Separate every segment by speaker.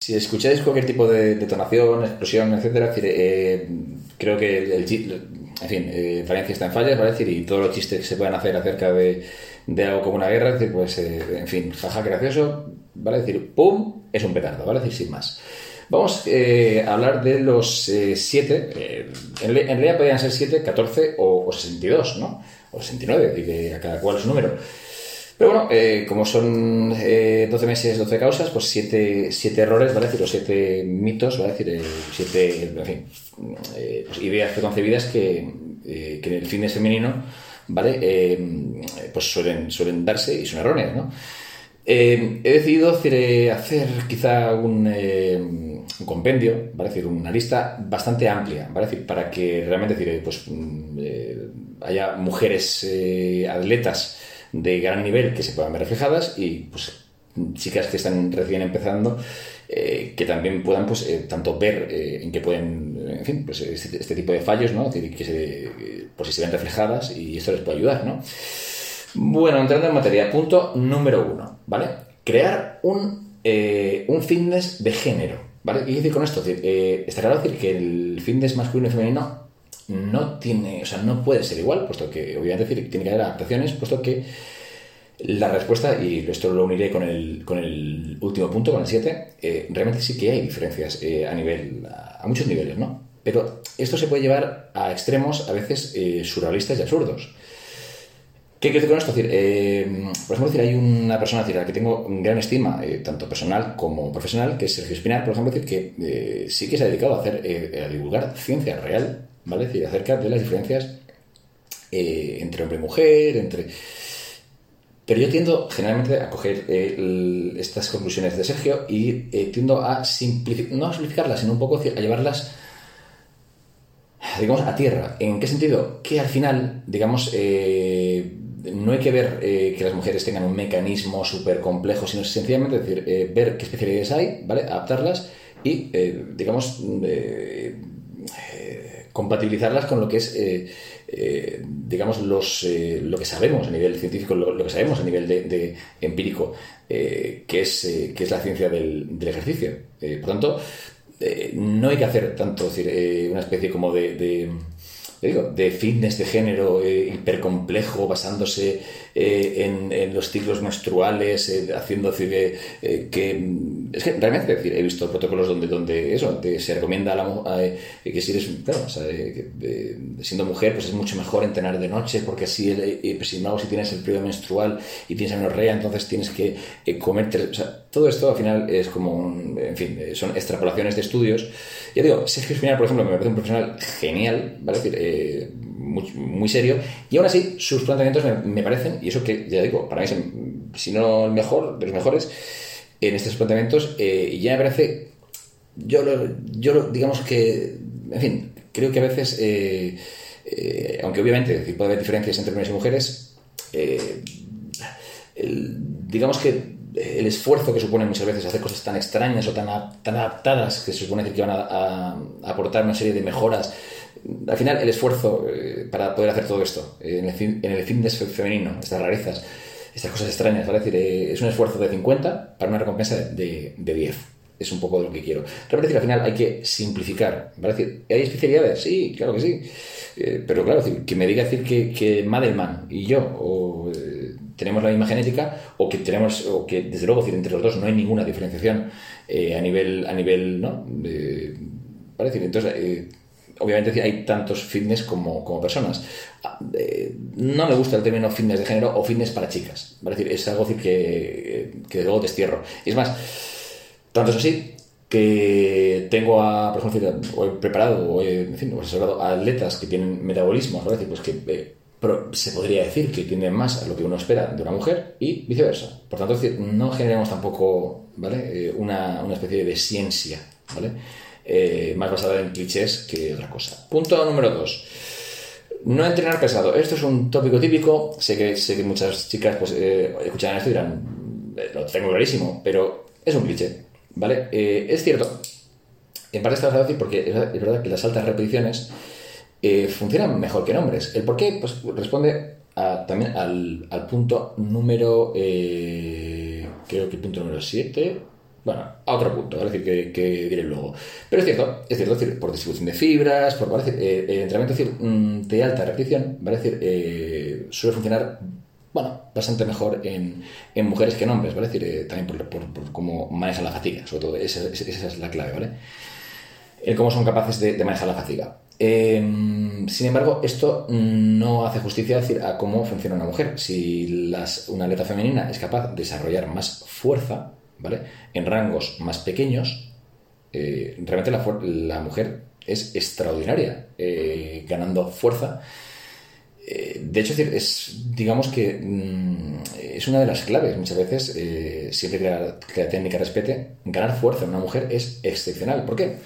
Speaker 1: Si escucháis cualquier tipo de detonación, explosión, etcétera, eh, creo que el, en fin, eh, Valencia está en fallas, ¿vale? Y todos los chistes que se puedan hacer acerca de, algo como una guerra, pues, eh, en fin, jaja, gracioso, ¿vale? decir, ¡pum! Es un petardo, ¿vale? decir, sin más. Vamos eh, a hablar de los 7, en, realidad podrían ser 7, 14 o, 62, ¿no? O 69, y a cada cual su número. Pero bueno, como son 12 meses, 12 causas, pues 7, errores, ¿vale? decir, los 7 mitos, ¿vale? decir, 7, en fin, pues ideas preconcebidas que, que en el cine femenino ¿vale? Eh, pues suelen, suelen darse y son erróneas, ¿no? Eh, he decidido hacer, hacer quizá un, eh, un, compendio, ¿vale? decir, una lista bastante amplia, ¿vale? decir, para que realmente decir, pues, mm, haya mujeres atletas de gran nivel que se puedan ver reflejadas y pues chicas que están recién empezando eh, que también puedan pues eh, tanto ver eh, en qué pueden en fin pues este, este tipo de fallos no decir, que se, pues, se ven reflejadas y esto les puede ayudar no bueno entrando en materia punto número uno vale crear un un fitness de género vale qué decir con esto está claro decir que el fitness masculino y femenino no tiene o sea no puede ser igual puesto que obviamente tiene que haber adaptaciones puesto que la respuesta, y esto lo uniré con el, con el último punto, con el 7, eh, realmente sí que hay diferencias eh, a nivel, a, muchos niveles, ¿no? Pero esto se puede llevar a extremos a veces eh, surrealistas y absurdos. ¿Qué quiero decir con esto? decir, por ejemplo, decir, hay una persona decir, a la que tengo gran estima, tanto personal como profesional, que es Sergio Espinar, por ejemplo, decir, que sí que se ha dedicado a, hacer, a divulgar ciencia real, ¿vale? decir, acerca de las diferencias entre hombre y mujer, entre pero yo tiendo generalmente a coger eh, estas conclusiones de Sergio y eh, tiendo a simplificar, no a simplificarlas, sino un poco a llevarlas, digamos, a tierra. ¿En qué sentido? Que al final, digamos, eh, no hay que ver que las mujeres tengan un mecanismo súper complejo, sino sencillamente decir, ver qué especialidades hay, ¿vale? Adaptarlas y, digamos, compatibilizarlas con lo que es eh, digamos, los, eh, lo que sabemos a nivel científico, lo, que sabemos a nivel de, empírico, eh, que, es, que es la ciencia del, ejercicio. por tanto, no hay que hacer tanto, decir, una especie como de digo, de fitness de género eh, hipercomplejo, basándose eh, en, los ciclos menstruales, eh, haciendo decir, que... Es que realmente decir, he visto protocolos donde, donde eso, se recomienda a la, que si eres, siendo mujer, pues es mucho mejor entrenar de noche, porque así, pues, si si tienes el periodo menstrual y tienes anorrea, entonces tienes que comer... O sea, todo esto al final es como, en fin, son extrapolaciones de estudios. Ya digo, Sergio Espinal, por ejemplo, me parece un profesional genial, ¿vale? Eh, muy, serio, y aún así sus planteamientos me, parecen, y eso que ya digo, para mí es, si no el mejor, de los mejores, en estos planteamientos, eh, ya me parece, yo, yo digamos que, en fin, creo que a veces, eh, aunque obviamente puede haber diferencias entre hombres y mujeres, digamos que el esfuerzo que supone muchas veces hacer cosas tan extrañas o tan, tan adaptadas que se supone que van a aportar una serie de mejoras al final el esfuerzo eh, para poder hacer todo esto eh, en, el, en el femenino, estas rarezas, estas cosas extrañas, ¿vale? Es, decir, eh, es un esfuerzo de 50 para una recompensa de, de 10. Es un poco de lo que quiero. Realmente al final hay que simplificar, ¿vale? decir, ¿hay especialidades? Sí, claro que sí. pero claro, que me diga decir que, que Madelman y yo tenemos la misma genética o que tenemos, o que desde luego decir, entre los dos no hay ninguna diferenciación a nivel, a nivel, ¿no? ¿vale? decir, entonces obviamente hay tantos fitness como, personas. Ah, eh, no me gusta el término fitness de género o fitness para chicas. Es es algo que, que luego destierro. Es más, tanto es así que tengo a, por ejemplo, he preparado o he, en fin, o a atletas que tienen metabolismo, pues que eh, se podría decir que tienen más a lo que uno espera de una mujer y viceversa. Por tanto, no generemos tampoco ¿vale? Eh, una, una especie de ciencia, ¿vale? Eh, más basada en clichés que otra cosa. Punto número dos. No entrenar pesado. Esto es un tópico típico. Sé que, sé que muchas chicas pues, eh, escucharán esto y dirán, eh, lo tengo clarísimo, pero es un cliché. ¿Vale? es cierto. En parte está decir porque es verdad que las altas repeticiones funcionan mejor que en hombres. ¿El por qué? Pues responde también al, al, punto número. creo que punto número 7 bueno, a otro punto, es decir, que, que, diré luego. Pero es cierto, es cierto, decir, por distribución de fibras, por eh, el entrenamiento mm, de alta repetición, ¿vale? decir, eh, suele funcionar bueno, bastante mejor en, en, mujeres que en hombres, ¿vale? decir, eh, también por, por, cómo manejan la fatiga, sobre todo, esa, esa es la clave, ¿vale? El cómo son capaces de, manejar la fatiga. Eh, sin embargo, esto no hace justicia decir, a cómo funciona una mujer. Si las, una atleta femenina es capaz de desarrollar más fuerza, ¿vale? En rangos más pequeños, eh, realmente la, la, mujer es extraordinaria eh, ganando fuerza. Eh, de hecho, es, digamos que mm, es una de las claves muchas veces, siempre que la, técnica respete, ganar fuerza en una mujer es excepcional. ¿Por qué?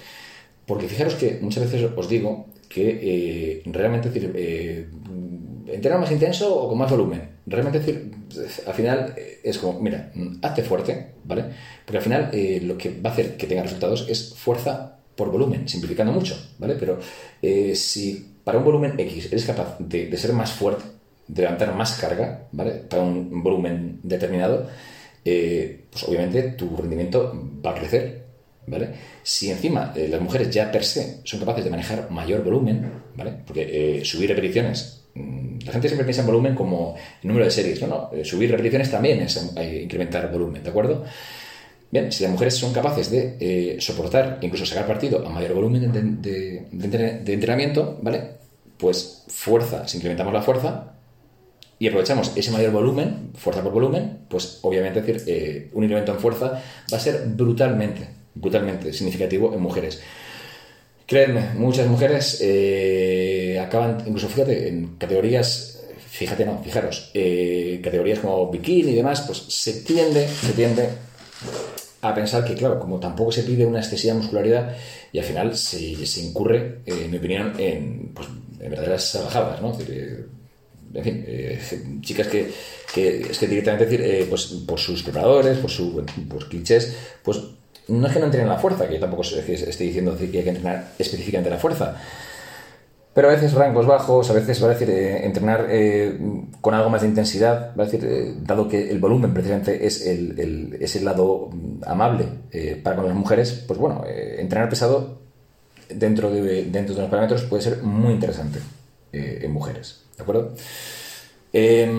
Speaker 1: Porque fijaros que muchas veces os digo que realmente decir, entrenar más intenso o con más volumen. Realmente decir, al final es como, mira, hazte fuerte, ¿vale? Porque al final eh, lo que va a hacer que tenga resultados es fuerza por volumen, simplificando mucho, ¿vale? Pero eh, si para un volumen X eres capaz de, ser más fuerte, de levantar más carga, ¿vale? Para un volumen determinado, eh, pues obviamente tu rendimiento va a crecer, ¿vale? Si encima eh, las mujeres ya per se son capaces de manejar mayor volumen, ¿vale? Porque eh, subir repeticiones la gente siempre piensa en volumen como el número de series. No, no, eh, subir repeticiones también es eh, incrementar volumen, ¿de acuerdo? Bien, si las mujeres son capaces de eh, soportar, incluso sacar partido a mayor volumen de, entrenamiento, ¿vale? Pues fuerza, si incrementamos la fuerza y aprovechamos ese mayor volumen, fuerza por volumen, pues obviamente decir, eh, un incremento en fuerza va a ser brutalmente, brutalmente significativo en mujeres. Creedme, muchas mujeres eh, acaban, incluso fíjate, en categorías, fíjate, no, fijaros, eh, categorías como bikini y demás, pues se tiende, se tiende a pensar que, claro, como tampoco se pide una excesiva muscularidad y al final se, se incurre, eh, en mi opinión, en, pues, en verdaderas salvajadas, ¿no? Es decir, en fin, eh, chicas que, que, es que directamente decir, eh, pues por sus preparadores, por sus por clichés, pues no es que no entrenen la fuerza, que yo tampoco estoy diciendo que hay que entrenar específicamente la fuerza, pero a veces rangos bajos, a veces va a decir eh, entrenar eh, con algo más de intensidad, va a decir, eh, dado que el volumen precisamente es el, el, es el lado amable eh, para con las mujeres, pues bueno, entrenar pesado dentro de, dentro de los parámetros puede ser muy interesante en mujeres, ¿de acuerdo? Eh,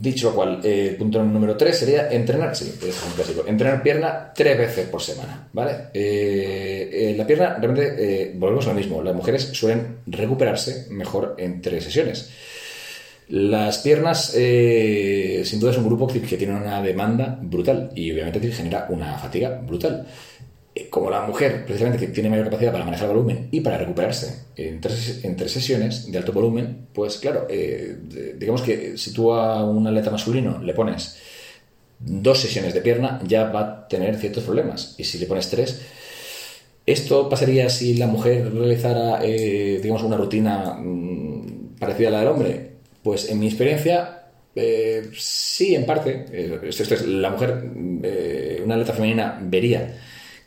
Speaker 1: dicho lo cual, eh, punto número 3 sería entrenar, sí, es un clásico, entrenar pierna tres veces por semana, ¿vale? Eh, eh la pierna, realmente, volvemos a lo mismo, las mujeres suelen recuperarse mejor entre sesiones. Las piernas, sin duda, es un grupo que tiene una demanda brutal y obviamente genera una fatiga brutal como la mujer, precisamente, que tiene mayor capacidad para manejar volumen y para recuperarse en tres, sesiones de alto volumen, pues claro, eh, digamos que si tú a un atleta masculino le pones dos sesiones de pierna, ya va a tener ciertos problemas. Y si le pones tres, esto pasaría si la mujer realizara, eh, digamos, una rutina mmm, parecida a la del hombre. Pues en mi experiencia, eh, sí, en parte. Eh, esto, esto, es la mujer, eh, una atleta femenina vería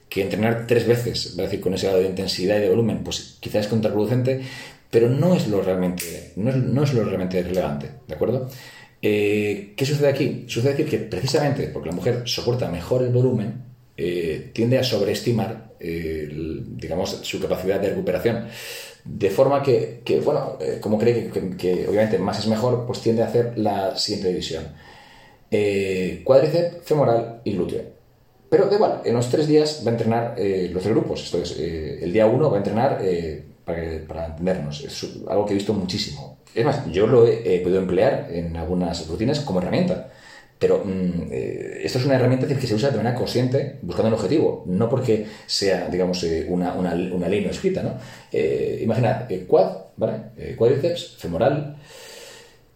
Speaker 1: que entrenar tres veces, es decir, con ese grado de intensidad y de volumen, pues quizás es contraproducente, pero no es lo realmente, no es, no es lo realmente relevante, ¿de acuerdo? Eh, ¿Qué sucede aquí? Sucede aquí que precisamente porque la mujer soporta mejor el volumen, eh, tiende a sobreestimar, eh, digamos, su capacidad de recuperación. De forma que, bueno, como cree que, que, obviamente más es mejor, pues tiende a hacer la siguiente división. Cuádriceps, femoral y glúteo. Pero da igual, en los tres días va a entrenar eh, los tres grupos. Esto es, eh, el día uno va a entrenar, eh, para, entendernos, es algo que he visto muchísimo. Es más, yo lo he, podido emplear en algunas rutinas como herramienta. Pero mmm, esto es una herramienta que se usa de manera consciente, buscando un objetivo, no porque sea, digamos, una, una, una escrita, ¿no? imaginad, quad, ¿vale? cuádriceps, femoral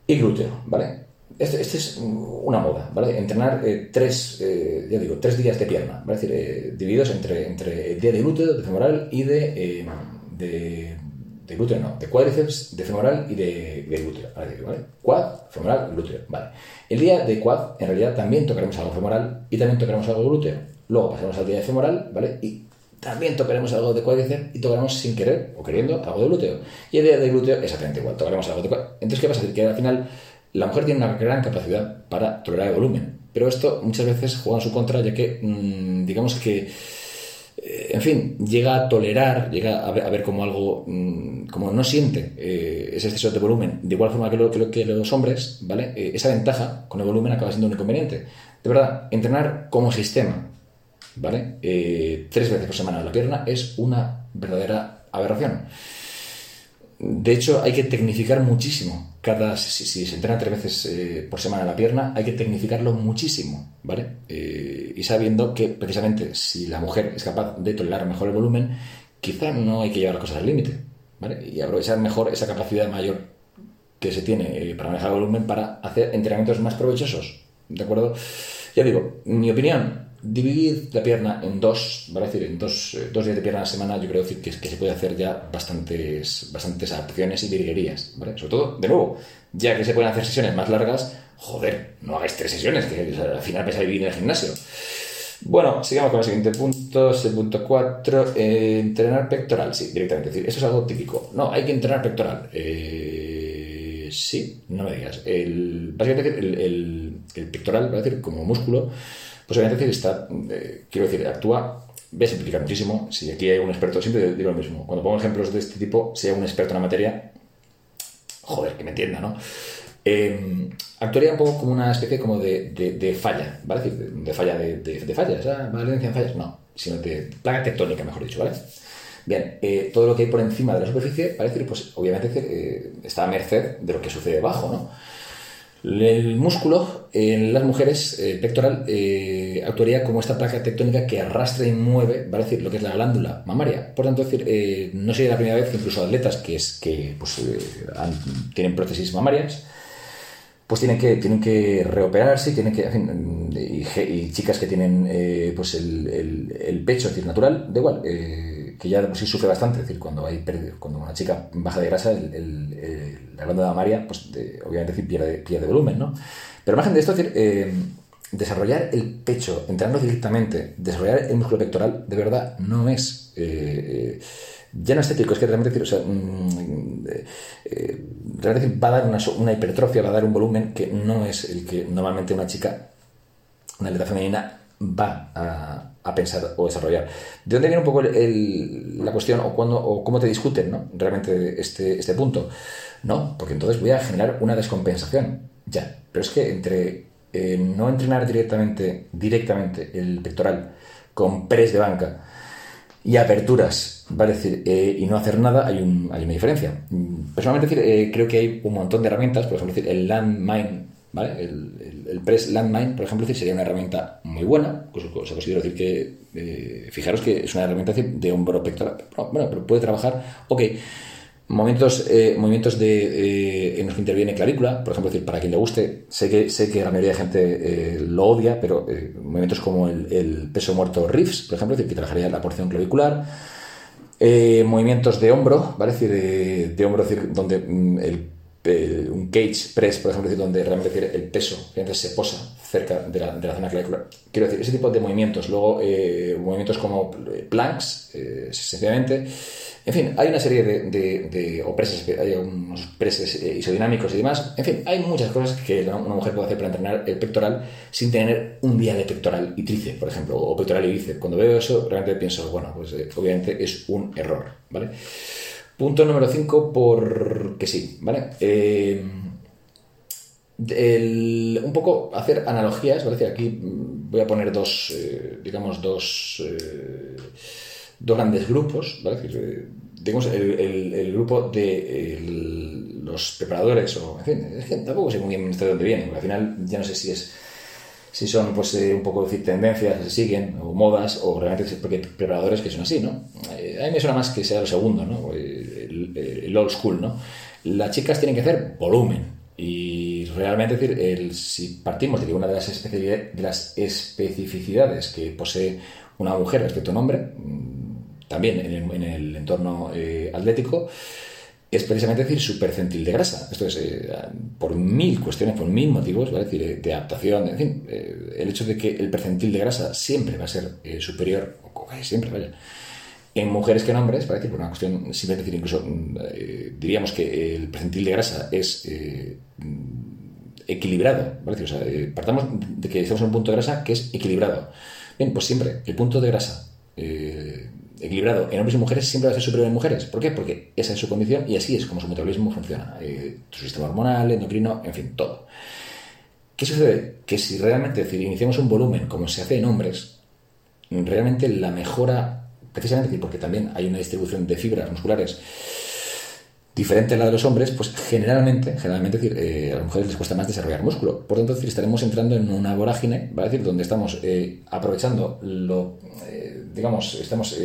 Speaker 1: y glúteo, ¿vale? Este, este, es una moda, ¿vale? Entrenar eh, tres, eh, ya digo, tres días de pierna, ¿vale? Decir, eh, divididos entre, entre día de glúteo, de femoral y de, eh, de, de, glúteo, no, de cuádriceps, de femoral y de, de glúteo, ¿vale? Quad, femoral, glúteo, ¿vale? El día de quad, en realidad, también tocaremos algo femoral y también tocaremos algo glúteo. Luego pasaremos al día de femoral, ¿vale? Y también tocaremos algo de cuádriceps y tocaremos sin querer o queriendo algo de glúteo. Y el día de glúteo, exactamente igual, tocaremos algo de cuádriceps. Entonces, ¿qué pasa? Que al final la mujer tiene una gran capacidad para tolerar el volumen. Pero esto muchas veces juega en su contra, ya que, mm, digamos que, eh, en fin, llega a tolerar, llega a ver, como algo, mm, como no siente eh, ese exceso de volumen, de igual forma que, lo, que, los hombres, ¿vale? Eh, esa ventaja con el volumen acaba siendo un inconveniente. De verdad, entrenar como sistema, ¿vale? tres veces por semana la pierna es una verdadera aberración. De hecho, hay que tecnificar muchísimo. Cada, si, se entrena tres veces eh, por semana la pierna, hay que tecnificarlo muchísimo, ¿vale? Eh, y sabiendo que precisamente si la mujer es capaz de tolerar mejor el volumen, quizá no hay que llevar las cosas al límite, ¿vale? Y aprovechar mejor esa capacidad mayor que se tiene eh, para manejar el volumen para hacer entrenamientos más provechosos, ¿de acuerdo? Ya digo, mi opinión, dividir la pierna en dos, ¿vale? decir, en dos, eh, dos días de pierna a la semana, yo creo que, que, se puede hacer ya bastantes, bastantes adaptaciones y virguerías, ¿vale? Sobre todo, de nuevo, ya que se pueden hacer sesiones más largas, joder, no hagáis tres sesiones, que al final vais a vivir en el gimnasio. Bueno, sigamos con el siguiente punto, el punto 4, eh, entrenar pectoral, sí, directamente, es decir, eso es algo típico. No, hay que entrenar pectoral. Eh, sí, no me digas. El, básicamente el, el, el pectoral, va a decir, como músculo, pues obviamente está, eh, quiero decir, actúa, ve simplificar muchísimo. Si aquí hay un experto, siempre digo lo mismo. Cuando pongo ejemplos de este tipo, sea un experto en la materia, joder, que me entienda, ¿no? Em, actuaría un poco como una especie como de, falla, ¿vale? De, falla de, de, fallas, ¿ah? valencia en fallas, no, sino de plaga tectónica, mejor dicho, ¿vale? Bien, eh, todo lo que hay por encima de la superficie, decir, pues obviamente eh, está a merced de lo que sucede debajo, ¿no? El músculo en las mujeres, pectoral, eh, actuaría como esta placa tectónica que arrastra y mueve, ¿vale? decir, lo que es la glándula mamaria. Por tanto, decir, eh, no sería la primera vez que incluso atletas que, es, que pues, eh, tienen prótesis mamarias, pues tienen que, tienen que reoperarse, tienen que, y, chicas que tienen pues el, el, pecho decir, natural, da igual que ya sí sufre bastante, es decir, cuando hay cuando una chica baja de grasa, la glándula mamaria, pues obviamente pierde, pierde volumen, ¿no? Pero margen de esto, es decir, eh, desarrollar el pecho, entrenando directamente, desarrollar el músculo pectoral, de verdad, no es eh, eh, ya no estético, es que realmente o sea, mm, realmente va a dar una, hipertrofia, va a dar un volumen que no es el que normalmente una chica, una atleta femenina, va a, pensar o desarrollar. ¿De dónde viene un poco la cuestión o cómo te discuten ¿no? realmente este, este punto? No, porque entonces voy a generar una descompensación. Ya, pero es que entre eh, no entrenar directamente, directamente el pectoral con press de banca y aperturas, ¿vale? decir, eh, y no hacer nada, hay, un, hay una diferencia. Personalmente, decir, eh, creo que hay un montón de herramientas, por ejemplo, decir, el landmine ¿vale? El, Press Landmine, por ejemplo, sería una herramienta muy buena. Pues, o sea, considero decir que, fijaros que es una herramienta de hombro pectoral. Bueno, pero puede trabajar, ok, momentos, eh, movimientos de, eh, en los que interviene clavícula, por ejemplo, decir, para quien le guste, sé que, sé que la mayoría de gente lo odia, pero movimientos como el, peso muerto riffs, por ejemplo, decir, que trabajaría la porción clavicular. movimientos de hombro, ¿vale? decir, de, hombro, decir, donde mm, el eh, un cage press, por ejemplo, donde realmente el peso se posa cerca de la, de la zona clavicular. Quiero decir, ese tipo de movimientos. Luego, eh, movimientos como eh, planks, sencillamente. En fin, hay una serie de, de, o presses, hay unos presses isodinámicos y demás. En fin, hay muchas cosas que una mujer puede hacer para entrenar el pectoral sin tener un día de pectoral y tríceps, por ejemplo, o pectoral y bíceps. Cuando veo eso, realmente pienso, bueno, pues obviamente es un error, ¿vale? Punto número 5, porque sí, ¿vale? Eh, un poco hacer analogías, ¿vale? Aquí voy a poner dos, eh, digamos, dos, eh, dos grandes grupos, ¿vale? Digamos, el, grupo de los preparadores, o en fin, tampoco sé muy bien de dónde vienen, porque al final ya no sé si es si son pues un poco decir, tendencias que se siguen, o modas, o realmente porque preparadores que son así, ¿no? a mí me suena más que sea lo segundo, ¿no? El, old school, ¿no? Las chicas tienen que hacer volumen. Y realmente, decir, el, si partimos de que una de las, de las especificidades que posee una mujer respecto a un hombre, mm, también en el, entorno eh, atlético, es precisamente decir su percentil de grasa. Esto es eh, por mil cuestiones, por mil motivos, ¿vale? decir, de adaptación, en fin, eh, el hecho de que el percentil de grasa siempre va a ser superior, o siempre, vaya, en mujeres que en hombres, parece por una cuestión, simplemente decir, incluso mm, eh, diríamos que el percentil de grasa es eh, equilibrado. ¿vale? O sea, eh, partamos de que estamos en un punto de grasa que es equilibrado. Bien, pues siempre, el punto de grasa equilibrado en hombres y mujeres siempre va a ser superior en mujeres. ¿Por qué? Porque esa es su condición y así es como su metabolismo funciona. Su sistema hormonal, endocrino, en fin, todo. ¿Qué sucede? Que si realmente decir, iniciamos un volumen como se hace en hombres, realmente la mejora, precisamente porque también hay una distribución de fibras musculares diferente a la de los hombres, pues generalmente, generalmente decir, eh, a las mujeres les cuesta más desarrollar músculo. Por tanto, decir, estaremos entrando en una vorágine, ¿vale? decir, donde estamos eh, aprovechando lo, eh, digamos, estamos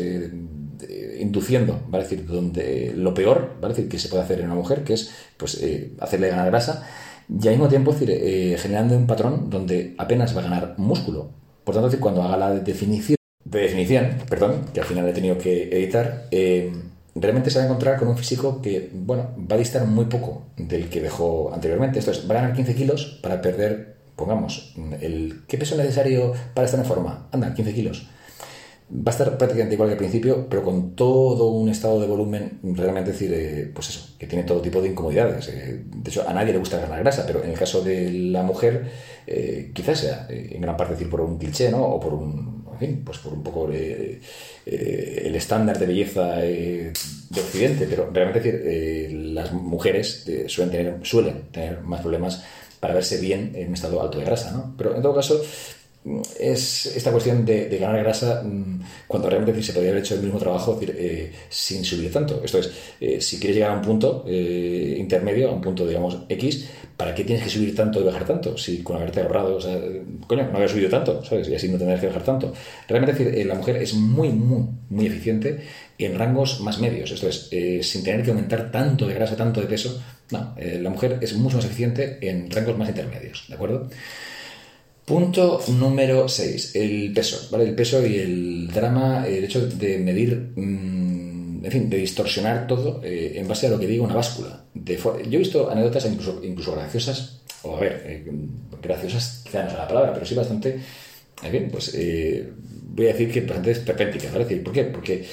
Speaker 1: induciendo, ¿vale? decir, donde lo peor, ¿vale? decir, que se puede hacer en una mujer, que es, pues, hacerle ganar grasa, y al mismo tiempo, decir, generando un patrón donde apenas va a ganar músculo. Por tanto, decir, cuando haga la definición, de definición, perdón, que al final he tenido que editar, realmente se va a encontrar con un físico que, bueno, va a distar muy poco del que dejó anteriormente. Esto es, va a ganar 15 kilos para perder, pongamos, el ¿qué peso necesario para estar en forma? Anda, 15 kilos. Va a estar prácticamente igual que al principio, pero con todo un estado de volumen, realmente decir, eh, pues eso, que tiene todo tipo de incomodidades. Eh, de hecho, a nadie le gusta ganar grasa, pero en el caso de la mujer, eh, quizás sea en gran parte decir por un cliché, ¿no? O por un, en fin, pues por un poco el estándar de belleza de Occidente, pero realmente decir, las mujeres suelen, tener, suelen tener más problemas para verse bien en un estado alto de grasa, ¿no? Pero en todo caso, es esta cuestión de, ganar grasa mm, cuando realmente se podría haber hecho el mismo trabajo eh, sin subir tanto. Esto es, eh, si quieres llegar a un punto eh, intermedio, a un punto, digamos, X, ¿para qué tienes que subir tanto y bajar tanto? Si con haberte ahorrado, o sea, coño, no haber subido tanto, ¿sabes? Y así no tener que bajar tanto. Realmente, decir, la mujer es muy, muy, muy eficiente en rangos más medios. Esto es, sin tener que aumentar tanto de grasa, tanto de peso. No, la mujer es mucho más eficiente en rangos más intermedios, ¿de acuerdo? Punto número 6, el peso, ¿vale? El peso y el drama, el hecho de medir, mm, en fin, de distorsionar todo eh, en base a lo que diga una báscula. Yo he visto anécdotas incluso, incluso graciosas, o a ver, eh, graciosas quizá no es la palabra, pero sí bastante, en fin, pues eh, voy a decir que bastante esperpénticas, ¿vale? ¿Por qué? Porque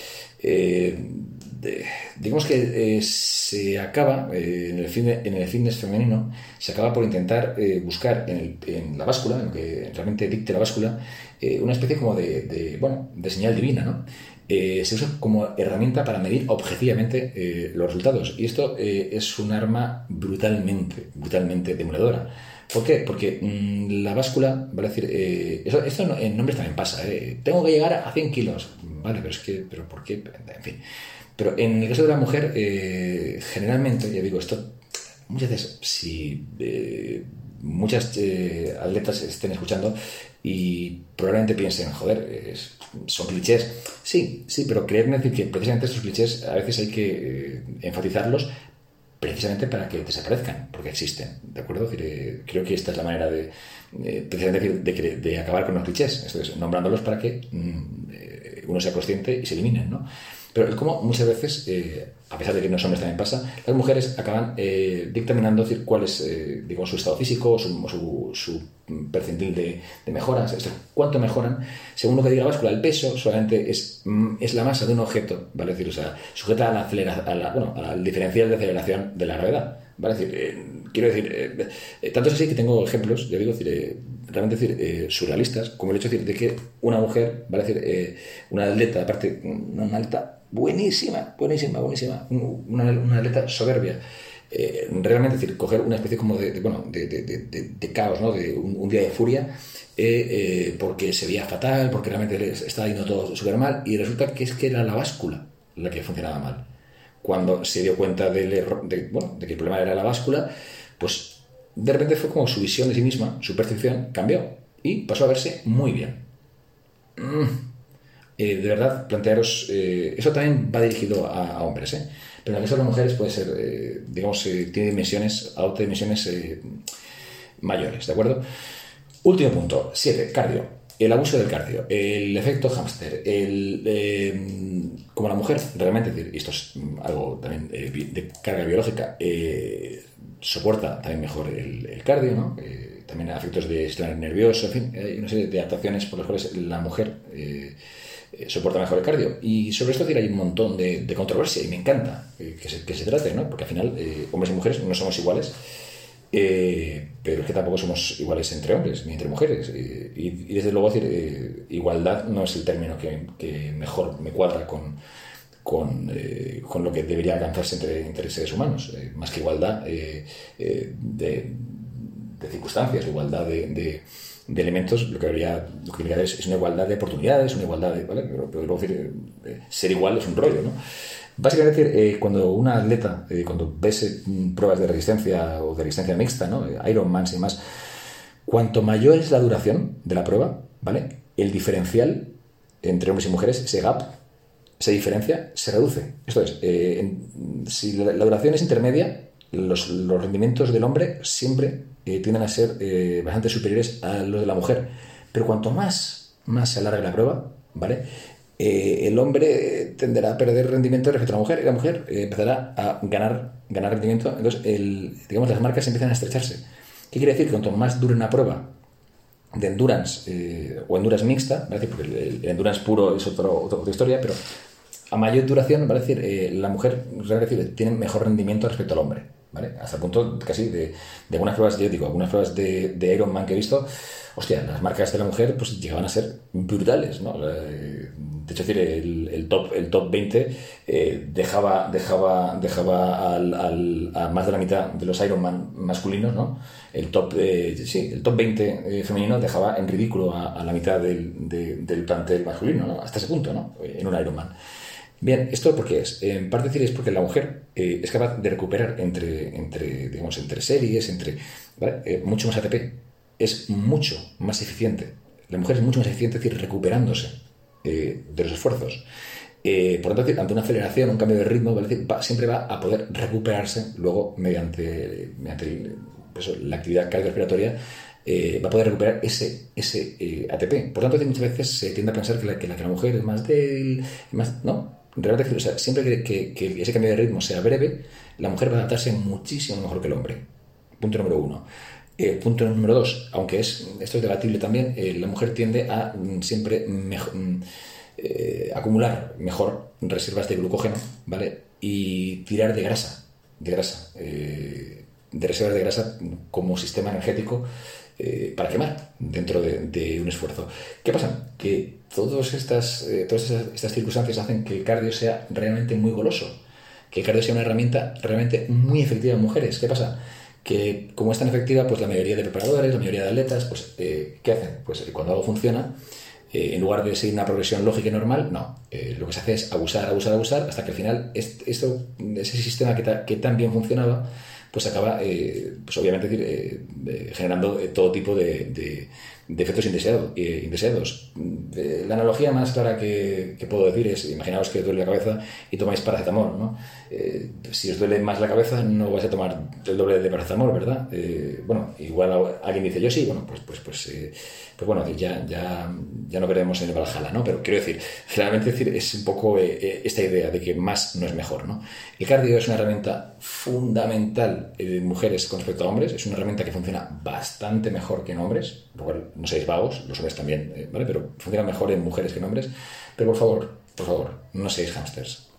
Speaker 1: digamos que eh, se acaba, eh, en, el fitness, en, el fitness, femenino, se acaba por intentar eh, buscar en, la báscula, en lo que realmente dicte la báscula, una especie como de, bueno, de señal divina, ¿no? se usa como herramienta para medir objetivamente los resultados. Y esto es un arma brutalmente, brutalmente demoledora. ¿Por qué? Porque mm, la báscula, vale decir, eso, esto en hombres también pasa, tengo que llegar a 100 kilos, vale, pero es que, pero ¿por qué? En fin. Pero en el caso de la mujer, eh, generalmente, ya digo, esto muchas veces, si eh, muchas eh, atletas estén escuchando y probablemente piensen, joder, son clichés. Sí, sí, pero creerme decir que precisamente estos clichés a veces hay que enfatizarlos precisamente para que desaparezcan, porque existen, ¿de acuerdo? creo que esta es la manera de, precisamente de, de, acabar con los clichés, esto es, nombrándolos para que mm, uno sea consciente y se eliminen, ¿no? Pero es como muchas veces, eh, a pesar de que en los hombres también pasa, las mujeres acaban eh, dictaminando decir, cuál es eh, digamos, su estado físico, su, su, percentil de, mejoras, cuánto mejoran, según lo que diga la báscula, el peso solamente es, mm, es la masa de un objeto, ¿vale? decir, o sea, sujeta a la, a bueno, al diferencial de aceleración de la gravedad. ¿vale? decir, quiero decir, tanto es así que tengo ejemplos, ya digo, decir, realmente decir, surrealistas, como el hecho de, decir, de que una mujer, ¿vale? decir, una atleta, aparte, una atleta buenísima, buenísima, buenísima, una, una atleta soberbia. Eh, realmente, decir, coger una especie como de, bueno, de, de, caos, ¿no? de un, día de furia, eh, eh, porque se veía fatal, porque realmente estaba yendo todo súper mal, y resulta que es que era la báscula la que funcionaba mal. Cuando se dio cuenta del error, de, bueno, de que el problema era la báscula, pues de repente fue como su visión de sí misma, su percepción cambió y pasó a verse muy bien. Mm. Eh, de verdad, plantearos, eh, eso también va dirigido a, hombres, ¿eh? pero en el caso de las mujeres puede ser, digamos, tiene dimensiones, adopta dimensiones mayores, ¿de acuerdo? Último punto, 7, cardio. El abuso del cardio, el efecto hámster, el, como la mujer realmente, esto es algo también de carga biológica, soporta también mejor el, cardio, ¿no? también efectos de sistema nervioso, en fin, hay una serie de adaptaciones por las cuales la mujer eh, soporta mejor el cardio. Y sobre esto hay un montón de, controversia y me encanta que, se, trate, ¿no? Porque al final, eh, hombres y mujeres no somos iguales Eh, pero es que tampoco somos iguales entre hombres ni entre mujeres. y, desde luego, decir, igualdad no es el término que, mejor me cuadra con, con, con, lo que debería alcanzarse entre, entre seres humanos. más que igualdad de, de, circunstancias, igualdad de elementos, lo que debería, lo que es, una igualdad de oportunidades, una igualdad de. ¿vale? Pero, luego decir, eh, ser igual es un rollo, ¿no? Básicamente, eh, cuando una atleta, eh, cuando ves pruebas de resistencia o de resistencia mixta, ¿no? Ironman y más, cuanto mayor es la duración de la prueba, ¿vale? El diferencial entre hombres y mujeres, ese gap, esa diferencia, se reduce. Esto es, si la, duración es intermedia, los, rendimientos del hombre siempre eh, tienden a ser eh, bastante superiores a los de la mujer. Pero cuanto más, más se alargue la prueba, ¿vale? Eh, el hombre tenderá a perder rendimiento respecto a la mujer y la mujer empezará a ganar, ganar rendimiento. Entonces, digamos, las marcas empiezan a estrecharse. ¿Qué quiere decir? Que cuanto más dure una prueba de endurance o endurance mixta, ¿vale? porque el, endurance puro es otro, otra historia, pero a mayor duración, decir, la mujer tiene mejor rendimiento respecto al hombre. Hasta el punto casi de, de algunas pruebas, yo digo, algunas pruebas de, de Iron Man que he visto, hostia, las marcas de la mujer pues llegaban a ser brutales, ¿no? De hecho, decir, el, top, el top 20 eh, dejaba, dejaba, dejaba al, a más de la mitad de los Iron Man masculinos, ¿no? El top, eh, sí, el top 20 eh, femenino dejaba en ridículo a, la mitad del, del plantel masculino, ¿no? Hasta ese punto, ¿no? En un Iron Man. Bien, ¿esto por qué es? En parte decir es porque la mujer eh, es capaz de recuperar entre, entre, digamos, entre series, entre eh, mucho más ATP. Es mucho más eficiente. La mujer es mucho más eficiente, es decir, recuperándose eh, de los esfuerzos. por lo tanto, ante una aceleración, un cambio de ritmo, siempre va a poder recuperarse luego mediante, mediante pues, la actividad cardiorrespiratoria va a poder recuperar ese, ese ATP. Por tanto, muchas veces se tiende a pensar que la, que la, que la mujer es más débil, más, ¿no? Realmente, o sea, siempre que, ese cambio de ritmo sea breve, la mujer va a adaptarse muchísimo mejor que el hombre. Punto número uno. Eh, punto número dos, aunque es, esto es debatible también, eh, la mujer tiende a mm, siempre mm, eh, acumular mejor reservas de glucógeno, ¿vale? Y tirar de grasa, de grasa, de reservas de grasa como sistema energético eh, para quemar dentro de, un esfuerzo. ¿Qué pasa? Que todas estas, eh, todas estas, circunstancias hacen que el cardio sea realmente muy goloso, que el cardio sea una herramienta realmente muy efectiva en mujeres. ¿Qué pasa? Que como es tan efectiva, pues la mayoría de preparadores, la mayoría de atletas, pues eh, ¿qué hacen? Pues cuando algo funciona, en lugar de seguir una progresión lógica y normal, no. lo que se hace es abusar, abusar, abusar, hasta que al final esto, ese sistema que, que tan bien funcionaba, pues acaba, eh, pues obviamente, eh, generando eh, todo tipo de, efectos indeseados. La analogía más clara que, puedo decir es, imaginaos que os duele la cabeza y tomáis paracetamol, ¿no? si os duele más la cabeza, no vais a tomar el doble de paracetamol, ¿verdad? bueno, igual alguien dice, yo sí, bueno, pues, pues, pues, pues bueno, ya, ya, ya no veremos en el Valhalla, ¿no? Pero quiero decir, generalmente decir, es un poco esta idea de que más no es mejor, ¿no? El cardio es una herramienta fundamental en mujeres con respecto a hombres. Es una herramienta que funciona bastante mejor que en hombres, no seáis vagos, los hombres también, eh, ¿vale? Pero funciona mejor en mujeres que en hombres. Pero por favor, por favor, no seáis hamsters.